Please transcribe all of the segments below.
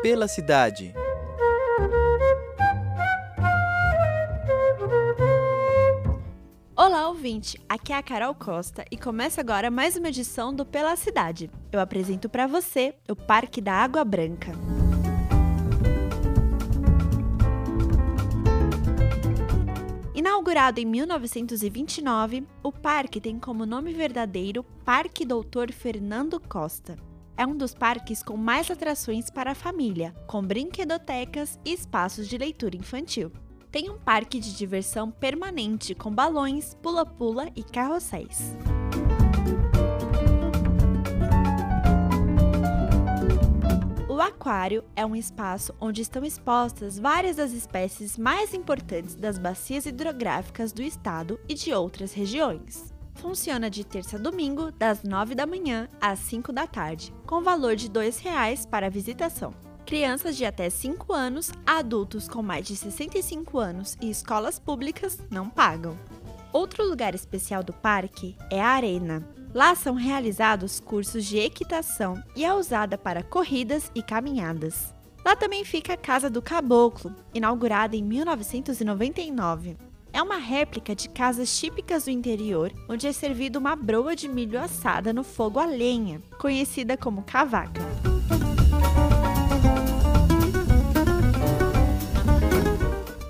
Pela cidade. Olá, ouvinte! Aqui é a Carol Costa e começa agora mais uma edição do Pela Cidade. Eu apresento para você o Parque da Água Branca. Inaugurado em 1929, o parque tem como nome verdadeiro Parque Doutor Fernando Costa. É um dos parques com mais atrações para a família, com brinquedotecas e espaços de leitura infantil. Tem um parque de diversão permanente com balões, pula-pula e carrosséis. O aquário é um espaço onde estão expostas várias das espécies mais importantes das bacias hidrográficas do estado e de outras regiões. Funciona de terça a domingo, das 9 da manhã às 5 da tarde, com valor de R$ 2,00 para visitação. Crianças de até 5 anos, adultos com mais de 65 anos e escolas públicas não pagam. Outro lugar especial do parque é a Arena. Lá são realizados cursos de equitação e é usada para corridas e caminhadas. Lá também fica a Casa do Caboclo, inaugurada em 1999. É uma réplica de casas típicas do interior, onde é servido uma broa de milho assada no fogo a lenha, conhecida como cavaca.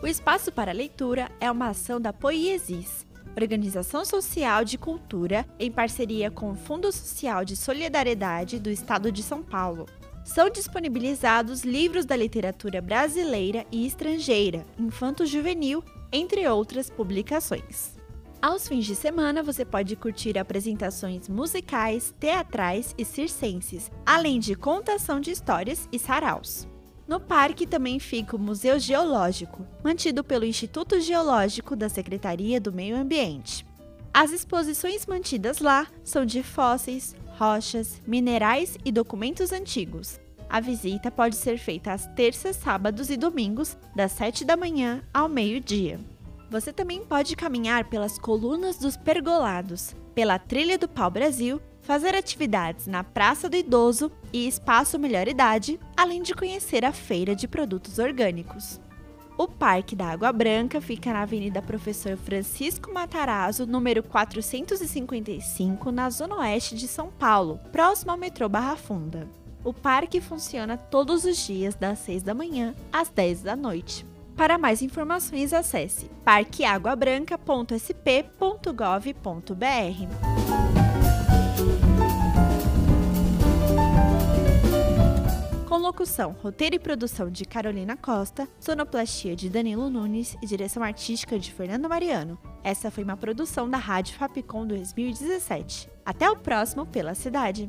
O Espaço para Leitura é uma ação da Poiesis, organização social de cultura em parceria com o Fundo Social de Solidariedade do Estado de São Paulo. São disponibilizados livros da literatura brasileira e estrangeira, infanto-juvenil, entre outras publicações. Aos fins de semana, você pode curtir apresentações musicais, teatrais e circenses, além de contação de histórias e saraus. No parque também fica o Museu Geológico, mantido pelo Instituto Geológico da Secretaria do Meio Ambiente. As exposições mantidas lá são de fósseis, rochas, minerais e documentos antigos. A visita pode ser feita às terças, sábados e domingos, das 7 da manhã ao meio-dia. Você também pode caminhar pelas colunas dos pergolados, pela Trilha do Pau Brasil fazer atividades na Praça do Idoso e Espaço Melhor Idade, além de conhecer a feira de produtos orgânicos. O Parque da Água Branca fica na Avenida Professor Francisco Matarazzo, número 455, na Zona Oeste de São Paulo, próximo ao metrô Barra Funda. O parque funciona todos os dias das 6 da manhã às 10 da noite. Para mais informações, acesse parqueaguabranca.sp.gov.br. Com locução, roteiro e produção de Carolina Costa, sonoplastia de Danilo Nunes e direção artística de Fernando Mariano. Essa foi uma produção da Rádio Fapcom 2017. Até o próximo Pela Cidade.